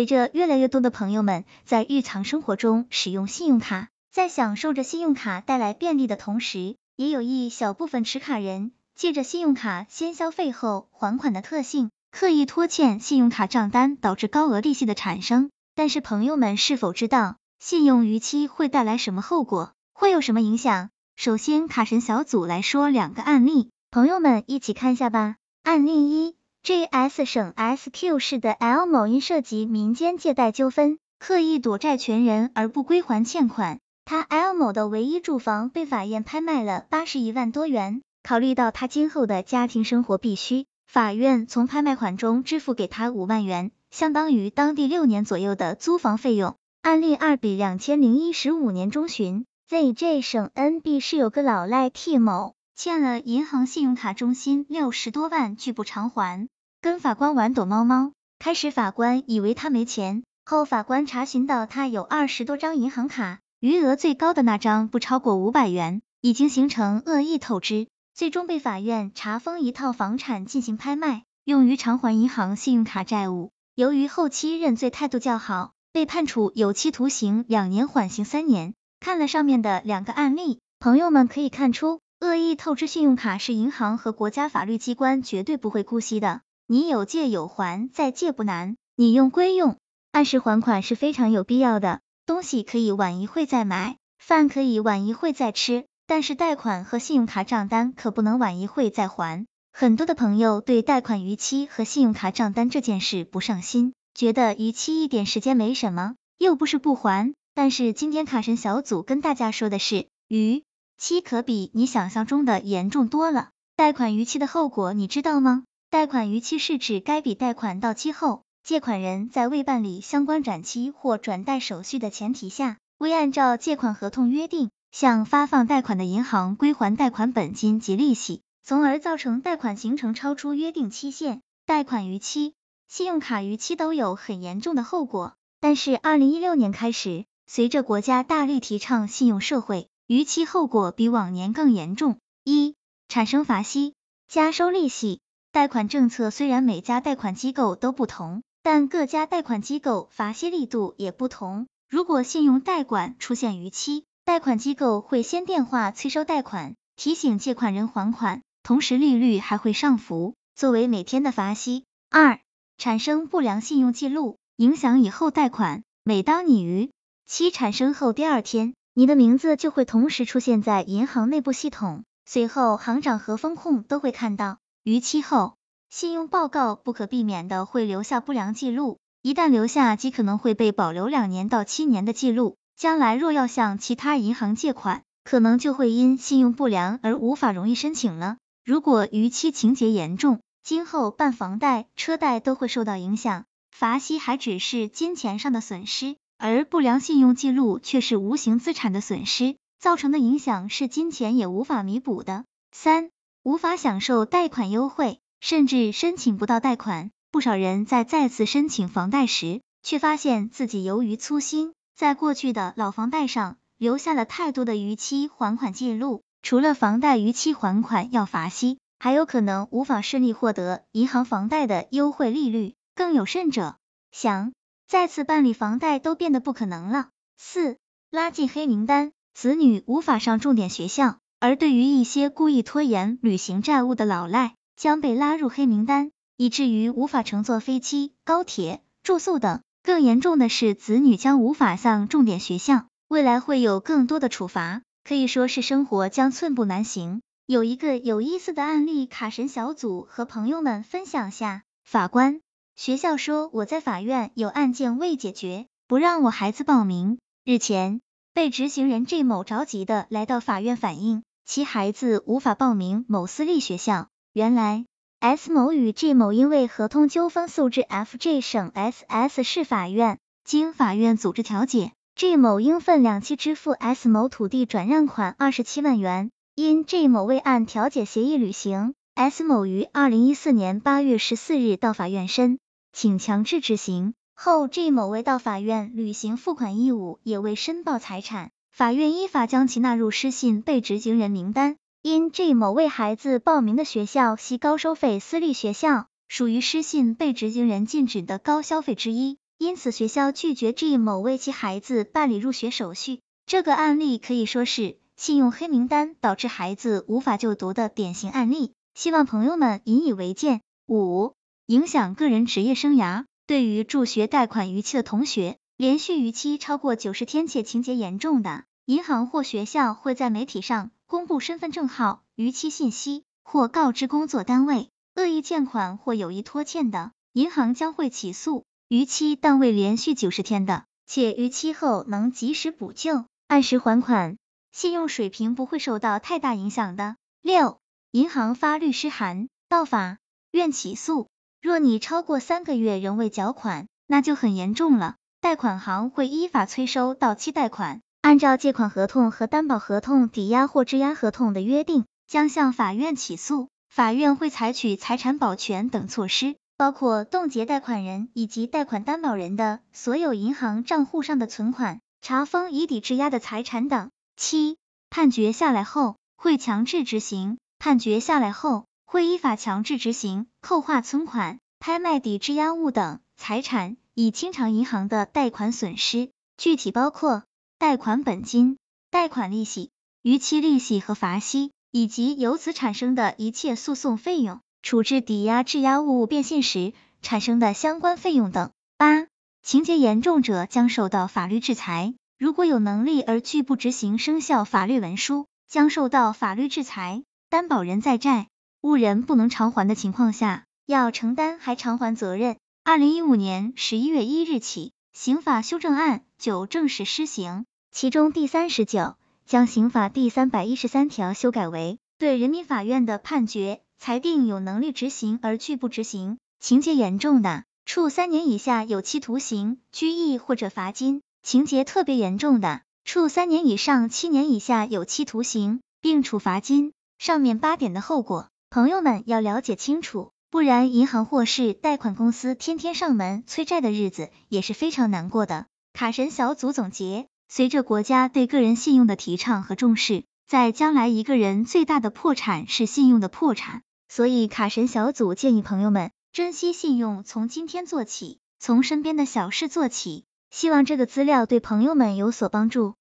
随着越来越多的朋友们在日常生活中使用信用卡，在享受着信用卡带来便利的同时，也有一小部分持卡人借着信用卡先消费后还款的特性，刻意拖欠信用卡账单，导致高额利息的产生。但是朋友们是否知道，信用逾期会带来什么后果？会有什么影响？首先，卡神小组来说两个案例，朋友们一起看一下吧。案例一，JS 省 SQ 市的 L 某因涉及民间借贷纠纷，刻意躲债权人而不归还欠款，他 L 某的唯一住房被法院拍卖了八十一万多元。考虑到他今后的家庭生活必须，法院从拍卖款中支付给他五万元，相当于当地六年左右的租房费用。案例二，比两千零一十五年中旬。ZJ 省 NB 市有个老赖 T 某欠了银行信用卡中心六十多万拒不偿还，跟法官玩躲猫猫。开始法官以为他没钱，后法官查询到他有二十多张银行卡，余额最高的那张不超过五百元，已经形成恶意透支，最终被法院查封一套房产进行拍卖，用于偿还银行信用卡债务。由于后期认罪态度较好，被判处有期徒刑两年，缓刑三年。看了上面的两个案例，朋友们可以看出，恶意透支信用卡是银行和国家法律机关绝对不会姑息的。你有借有还，再借不难，你用归用，按时还款是非常有必要的。东西可以晚一会再买，饭可以晚一会再吃，但是贷款和信用卡账单可不能晚一会再还。很多的朋友对贷款逾期和信用卡账单这件事不上心，觉得逾期一点时间没什么，又不是不还。但是今天卡神小组跟大家说的是，逾期可比你想象中的严重多了。贷款逾期的后果你知道吗？贷款逾期是指该笔贷款到期后，借款人在未办理相关展期或转贷手续的前提下，未按照借款合同约定向发放贷款的银行归还贷款本金及利息，从而造成贷款形成超出约定期限。贷款逾期、信用卡逾期都有很严重的后果。但是二零一六年开始。随着国家大力提倡信用社会，逾期后果比往年更严重。一、产生罚息、加收利息。贷款政策虽然每家贷款机构都不同，但各家贷款机构罚息力度也不同。如果信用贷款出现逾期，贷款机构会先电话催收贷款，提醒借款人还款，同时利率还会上浮，作为每天的罚息。二、产生不良信用记录，影响以后贷款。每当你逾期产生后，第二天你的名字就会同时出现在银行内部系统，随后行长和风控都会看到。逾期后，信用报告不可避免的会留下不良记录，一旦留下，极可能会被保留两年到七年的记录。将来若要向其他银行借款，可能就会因信用不良而无法容易申请了。如果逾期情节严重，今后办房贷、车贷都会受到影响。罚息还只是金钱上的损失。而不良信用记录却是无形资产的损失，造成的影响是金钱也无法弥补的。三、无法享受贷款优惠，甚至申请不到贷款。不少人在再次申请房贷时，却发现自己由于粗心，在过去的老房贷上留下了太多的逾期还款记录。除了房贷逾期还款要罚息，还有可能无法顺利获得银行房贷的优惠利率。更有甚者，想。再次办理房贷都变得不可能了。四、拉进黑名单，子女无法上重点学校，而对于一些故意拖延履行债务的老赖，将被拉入黑名单，以至于无法乘坐飞机、高铁、住宿等。更严重的是，子女将无法上重点学校，未来会有更多的处罚，可以说是生活将寸步难行。有一个有意思的案例，卡神小组和朋友们分享下，法官。学校说我在法院有案件未解决，不让我孩子报名。日前，被执行人 J 某着急的来到法院反映，其孩子无法报名某私立学校。原来，S 某与 J 某因为合同纠纷诉至 FJ 省 SS 市法院，经法院组织调解，J 某应分两期支付 S 某土地转让款二十七万元。因 J 某未按调解协议履行，S 某于二零一四年八月十四日到法院申。请强制执行后，G 某未到法院履行付款义务，也未申报财产，法院依法将其纳入失信被执行人名单。因 G 某为孩子报名的学校系高收费私立学校，属于失信被执行人禁止的高消费之一，因此学校拒绝 G 某为其孩子办理入学手续。这个案例可以说是信用黑名单导致孩子无法就读的典型案例，希望朋友们引以为戒。五、影响个人职业生涯。对于助学贷款逾期的同学，连续逾期超过九十天且情节严重的，银行或学校会在媒体上公布身份证号逾期信息，或告知工作单位。恶意欠款或有意拖欠的，银行将会起诉。逾期但未连续九十天的，且逾期后能及时补救，按时还款，信用水平不会受到太大影响的。六、银行发律师函到法院起诉，若你超过三个月仍未缴款，那就很严重了，贷款行会依法催收到期贷款，按照借款合同和担保合同、抵押或质押合同的约定，将向法院起诉。法院会采取财产保全等措施，包括冻结贷款人以及贷款担保人的所有银行账户上的存款，查封已抵质押的财产等。七、判决下来后会强制执行，判决下来后会依法强制执行扣划存款、拍卖抵质押物等财产，以清偿银行的贷款损失。具体包括贷款本金、贷款利息、逾期利息和罚息。以及由此产生的一切诉讼费用、处置抵押质押物变现时产生的相关费用等。八、情节严重者将受到法律制裁，如果有能力而拒不执行生效法律文书，将受到法律制裁。担保人在债务人不能偿还的情况下，要承担还偿还责任。二零一五年十一月一日起，刑法修正案九正式施行，其中第三十九。将刑法第三百一十三条修改为，对人民法院的判决裁定有能力执行而拒不执行，情节严重的，处三年以下有期徒刑、拘役或者罚金；情节特别严重的，处三年以上七年以下有期徒刑，并处罚金。上面八点的后果，朋友们要了解清楚，不然银行或是贷款公司天天上门催债的日子也是非常难过的。卡神小组总结。随着国家对个人信用的提倡和重视，在将来一个人最大的破产是信用的破产，所以卡神小组建议朋友们珍惜信用，从今天做起，从身边的小事做起。希望这个资料对朋友们有所帮助。